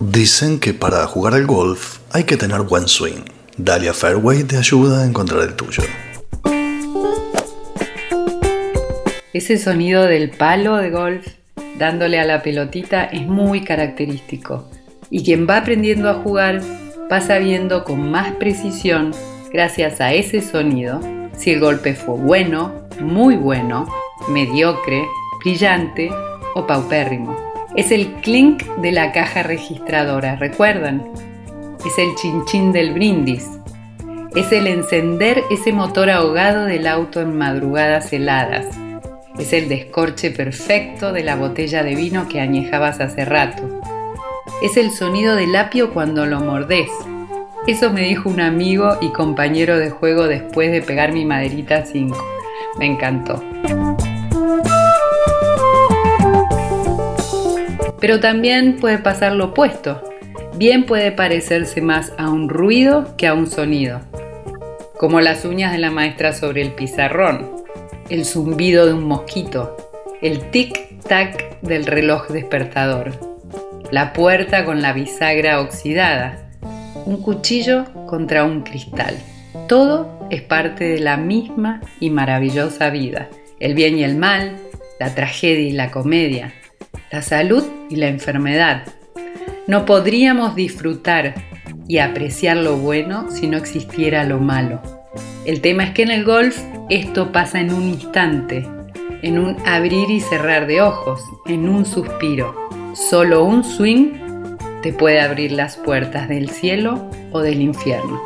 Dicen que para jugar al golf hay que tener buen swing. Dalia Fairway te ayuda a encontrar el tuyo. Ese sonido del palo de golf dándole a la pelotita es muy característico y quien va aprendiendo a jugar pasa viendo con más precisión, gracias a ese sonido, si el golpe fue bueno, muy bueno, mediocre, brillante o paupérrimo. Es el clink de la caja registradora, ¿recuerdan? Es el chinchín del brindis. Es el encender ese motor ahogado del auto en madrugadas heladas. Es el descorche perfecto de la botella de vino que añejabas hace rato. Es el sonido del apio cuando lo mordés. Eso me dijo un amigo y compañero de juego después de pegar mi maderita 5. Me encantó. Pero también puede pasar lo opuesto. Bien puede parecerse más a un ruido que a un sonido. Como las uñas de la maestra sobre el pizarrón, el zumbido de un mosquito, el tic-tac del reloj despertador, la puerta con la bisagra oxidada, un cuchillo contra un cristal. Todo es parte de la misma y maravillosa vida. El bien y el mal, la tragedia y la comedia, la salud y la enfermedad. No podríamos disfrutar y apreciar lo bueno si no existiera lo malo. El tema es que en el golf esto pasa en un instante, en un abrir y cerrar de ojos, en un suspiro. Solo un swing te puede abrir las puertas del cielo o del infierno.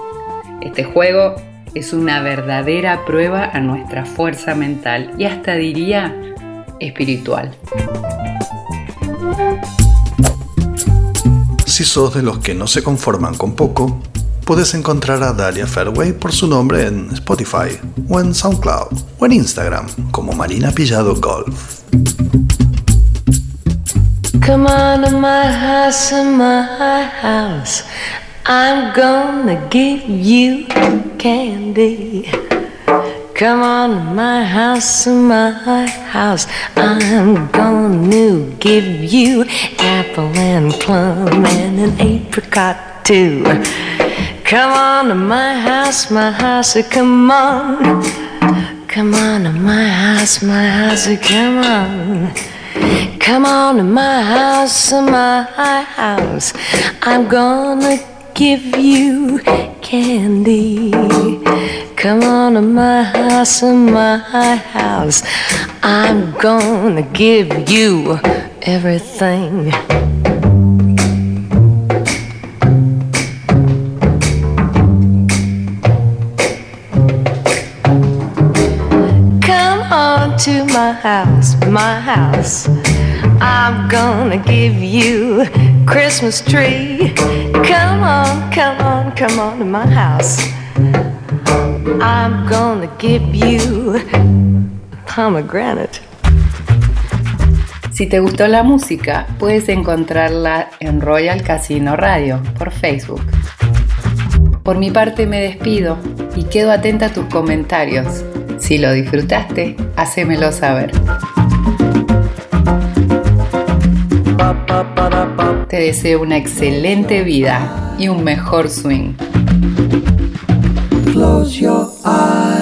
Este juego es una verdadera prueba a nuestra fuerza mental y hasta diría espiritual. Si sos de los que no se conforman con poco, puedes encontrar a Dalia Fairway por su nombre en Spotify o en SoundCloud o en Instagram como Marina Pillado Golf. Come on to my house, my house. I'm gonna give you candy. Come on to my house, my house. I'm gonna give you apple and plum and an apricot too. Come on to my house, my house, come on. Come on to my house, my house, come on. Come on to my house, my house. I'm gonna give you candy. Come on to my house, my house. I'm gonna give you everything. Come on to my house, my house. I'm gonna give you Christmas tree. Come on, come on, come on to my house. I'm gonna give you pomegranate. Si te gustó la música, puedes encontrarla en Royal Casino Radio por Facebook. Por mi parte me despido y quedo atenta a tus comentarios. Si lo disfrutaste, hacémelo saber. Te deseo una excelente vida y un mejor swing. Close your eyes.